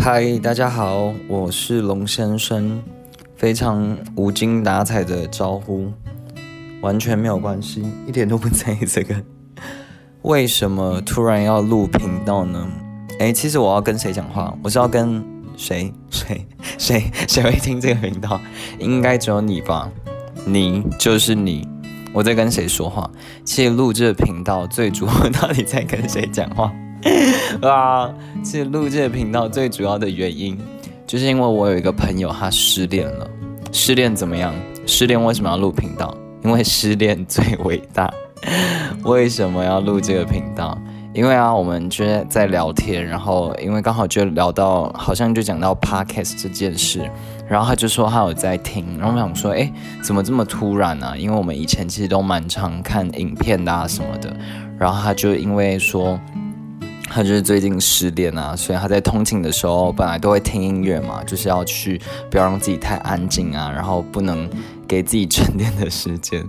嗨，大家好，我是龙先生，非常无精打采的招呼，完全没有关系，一点都不在意这个。为什么突然要录频道呢？哎，其实我要跟谁讲话？我是要跟谁？谁？谁？谁会听这个频道？应该只有你吧？你就是你。我在跟谁说话？其实录这个频道最主要到底在跟谁讲话？啊，其实录这个频道最主要的原因，就是因为我有一个朋友他失恋了。失恋怎么样？失恋为什么要录频道？因为失恋最伟大。为什么要录这个频道？因为啊，我们就是在聊天，然后因为刚好就聊到，好像就讲到 podcast 这件事，然后他就说他有在听，然后我想说，哎，怎么这么突然呢？因为我们以前其实都蛮常看影片的啊什么的，然后他就因为说。他就是最近失恋啊，所以他在通勤的时候本来都会听音乐嘛，就是要去不要让自己太安静啊，然后不能。给自己沉淀的时间，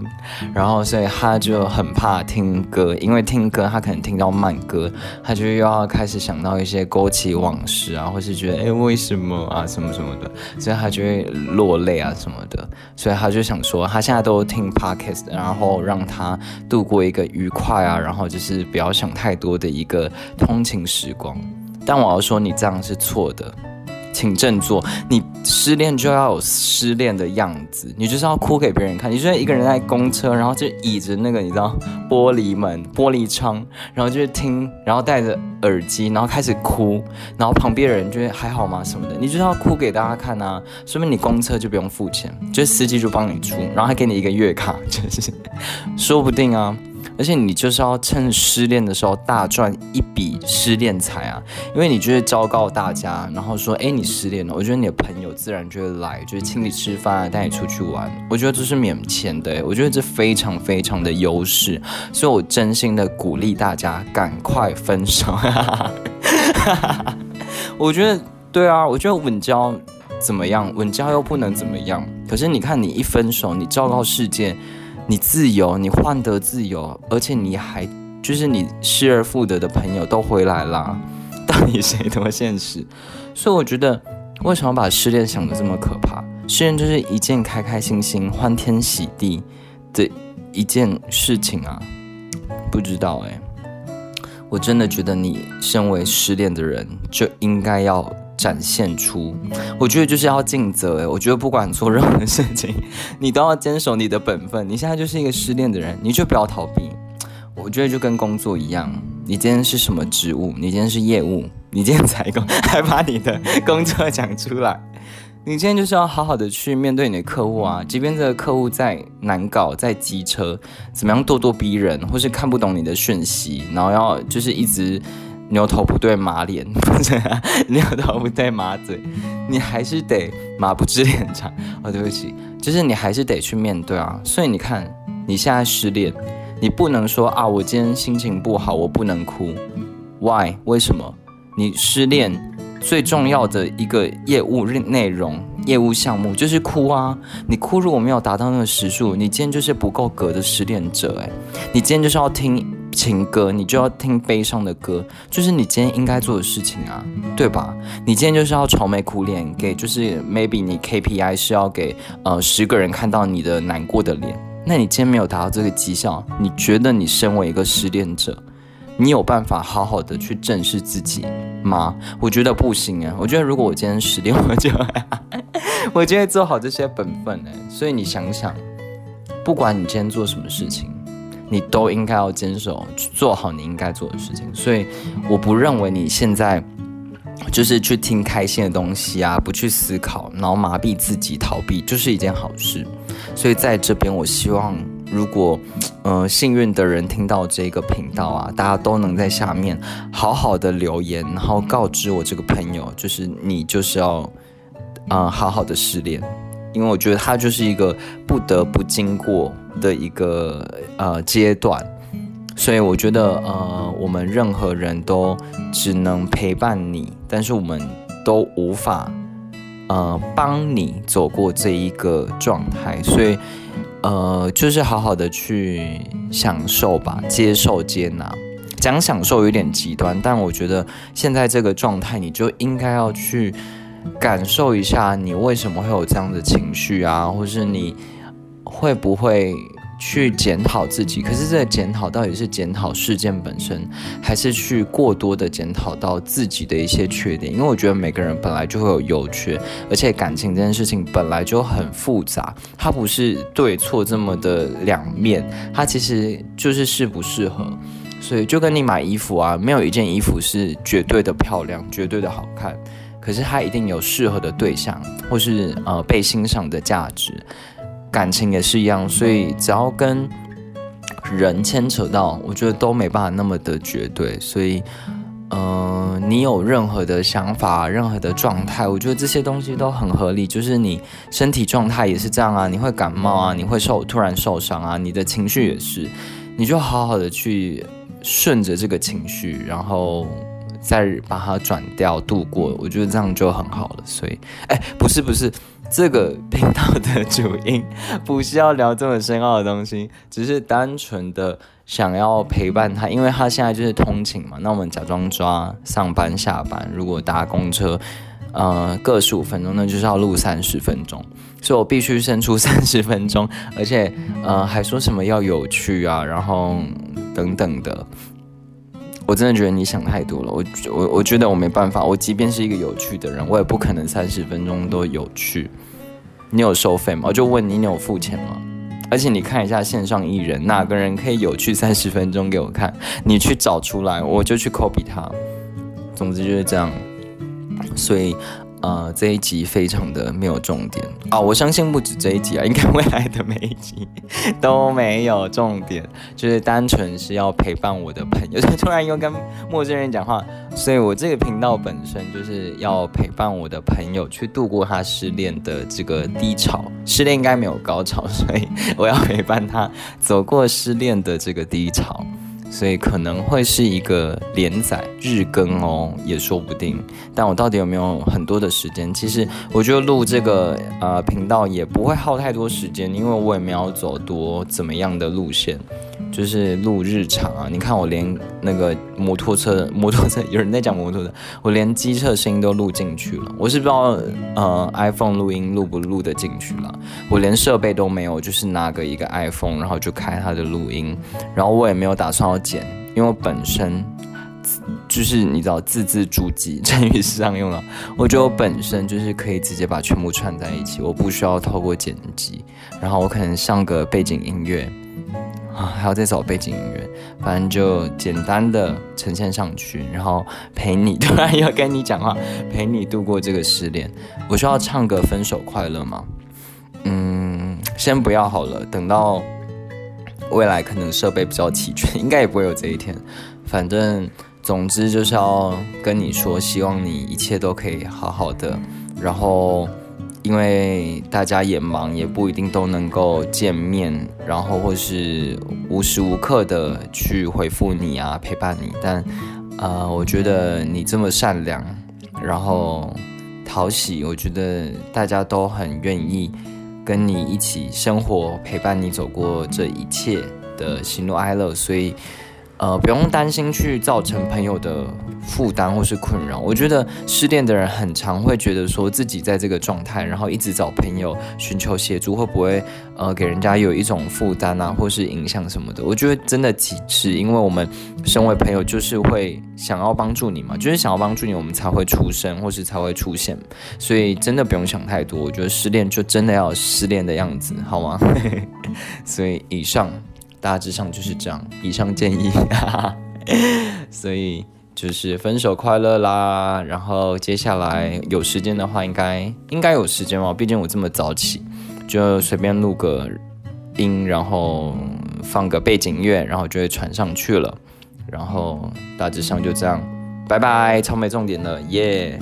然后所以他就很怕听歌，因为听歌他可能听到慢歌，他就又要开始想到一些勾起往事啊，或是觉得哎为什么啊什么什么的，所以他就会落泪啊什么的，所以他就想说他现在都听 podcast，然后让他度过一个愉快啊，然后就是不要想太多的一个通勤时光。但我要说你这样是错的。请振作，你失恋就要有失恋的样子，你就是要哭给别人看。你就一个人在公车，然后就倚着那个你知道玻璃门、玻璃窗，然后就是听，然后戴着耳机，然后开始哭，然后旁边的人觉得还好吗什么的，你就是要哭给大家看啊。说明你公车就不用付钱，就是司机就帮你出，然后还给你一个月卡，就是说不定啊。而且你就是要趁失恋的时候大赚一笔失恋财啊！因为你就是昭告大家，然后说：“哎，你失恋了。”我觉得你的朋友自然就会来，就是请你吃饭，带你出去玩。我觉得这是免钱的，我觉得这非常非常的优势，所以我真心的鼓励大家赶快分手。我觉得对啊，我觉得稳交怎么样？稳交又不能怎么样。可是你看，你一分手，你昭告世界。你自由，你换得自由，而且你还就是你失而复得的朋友都回来了，到底谁多现实？所以我觉得，为什么把失恋想的这么可怕？失恋就是一件开开心心、欢天喜地的一件事情啊！不知道哎，我真的觉得你身为失恋的人就应该要。展现出，我觉得就是要尽责诶，我觉得不管做任何事情，你都要坚守你的本分。你现在就是一个失恋的人，你就不要逃避。我觉得就跟工作一样，你今天是什么职务？你今天是业务，你今天采购，还把你的工作讲出来。你今天就是要好好的去面对你的客户啊，即便这个客户再难搞、再机车，怎么样咄咄逼人，或是看不懂你的讯息，然后要就是一直。牛头不对马脸，牛头不对马嘴，你还是得马不知脸长。哦，对不起，就是你还是得去面对啊。所以你看，你现在失恋，你不能说啊，我今天心情不好，我不能哭。Why？为什么？你失恋最重要的一个业务内容、业务项目就是哭啊。你哭如果没有达到那个时数，你今天就是不够格的失恋者。哎，你今天就是要听。情歌，你就要听悲伤的歌，就是你今天应该做的事情啊，对吧？你今天就是要愁眉苦脸，给就是 maybe 你 KPI 是要给呃十个人看到你的难过的脸，那你今天没有达到这个绩效，你觉得你身为一个失恋者，你有办法好好的去正视自己吗？我觉得不行啊！我觉得如果我今天失恋，我就 我就会做好这些本分哎，所以你想想，不管你今天做什么事情。你都应该要坚守，去做好你应该做的事情。所以，我不认为你现在就是去听开心的东西啊，不去思考，然后麻痹自己逃避，就是一件好事。所以，在这边，我希望如果呃幸运的人听到这个频道啊，大家都能在下面好好的留言，然后告知我这个朋友，就是你就是要嗯好好的失恋。因为我觉得他就是一个不得不经过的一个呃阶段，所以我觉得呃我们任何人都只能陪伴你，但是我们都无法呃帮你走过这一个状态，所以呃就是好好的去享受吧，接受接纳。讲享受有点极端，但我觉得现在这个状态，你就应该要去感受一下，你为什么会有这样的情绪啊，或是你会不会？去检讨自己，可是这个检讨到底是检讨事件本身，还是去过多的检讨到自己的一些缺点？因为我觉得每个人本来就会有优缺，而且感情这件事情本来就很复杂，它不是对错这么的两面，它其实就是适不适合。所以就跟你买衣服啊，没有一件衣服是绝对的漂亮、绝对的好看，可是它一定有适合的对象，或是呃被欣赏的价值。感情也是一样，所以只要跟人牵扯到，我觉得都没办法那么的绝对。所以，呃，你有任何的想法、任何的状态，我觉得这些东西都很合理。就是你身体状态也是这样啊，你会感冒啊，你会受突然受伤啊，你的情绪也是，你就好好的去顺着这个情绪，然后再把它转掉、度过，我觉得这样就很好了。所以，哎，不是不是。这个频道的主音不是要聊这么深奥的东西，只是单纯的想要陪伴他，因为他现在就是通勤嘛。那我们假装抓上班下班，如果搭公车，呃，各十五分钟，那就是要录三十分钟，所以我必须伸出 三十分钟，而且呃还说什么要有趣啊，然后等等的。我真的觉得你想太多了，我我我觉得我没办法，我即便是一个有趣的人，我也不可能三十分钟都有趣。你有收费吗？我就问你，你有付钱吗？而且你看一下线上艺人，哪个人可以有趣三十分钟给我看？你去找出来，我就去 copy 他。总之就是这样，所以。呃，这一集非常的没有重点啊！我相信不止这一集啊，应该未来的每一集都没有重点，就是单纯是要陪伴我的朋友。就突然又跟陌生人讲话，所以我这个频道本身就是要陪伴我的朋友去度过他失恋的这个低潮。失恋应该没有高潮，所以我要陪伴他走过失恋的这个低潮。所以可能会是一个连载日更哦，也说不定。但我到底有没有很多的时间？其实我觉得录这个呃频道也不会耗太多时间，因为我也没有走多怎么样的路线。就是录日常啊，你看我连那个摩托车，摩托车有人在讲摩托车，我连机车声音都录进去了。我是不知道呃 iPhone 录音录不录得进去了，我连设备都没有，就是拿个一个 iPhone，然后就开它的录音，然后我也没有打算要剪，因为我本身就是你知道字字珠玑，成语是上用的，我觉得我本身就是可以直接把全部串在一起，我不需要透过剪辑，然后我可能上个背景音乐。啊，还要再找背景音乐，反正就简单的呈现上去，然后陪你突然要跟你讲话，陪你度过这个失恋。我需要唱个分手快乐吗？嗯，先不要好了，等到未来可能设备比较齐全，应该也不会有这一天。反正总之就是要跟你说，希望你一切都可以好好的，然后。因为大家也忙，也不一定都能够见面，然后或是无时无刻的去回复你啊，陪伴你。但，呃，我觉得你这么善良，然后讨喜，我觉得大家都很愿意跟你一起生活，陪伴你走过这一切的喜怒哀乐，所以。呃，不用担心去造成朋友的负担或是困扰。我觉得失恋的人很常会觉得说自己在这个状态，然后一直找朋友寻求协助，会不会呃给人家有一种负担啊，或是影响什么的？我觉得真的其实，因为我们身为朋友，就是会想要帮助你嘛，就是想要帮助你，我们才会出声或是才会出现。所以真的不用想太多。我觉得失恋就真的要失恋的样子，好吗？所以以上。大致上就是这样，以上建议，所以就是分手快乐啦。然后接下来有时间的话，应该应该有时间嘛，毕竟我这么早起，就随便录个音，然后放个背景乐，然后就会传上去了。然后大致上就这样，拜拜，超没重点了，耶。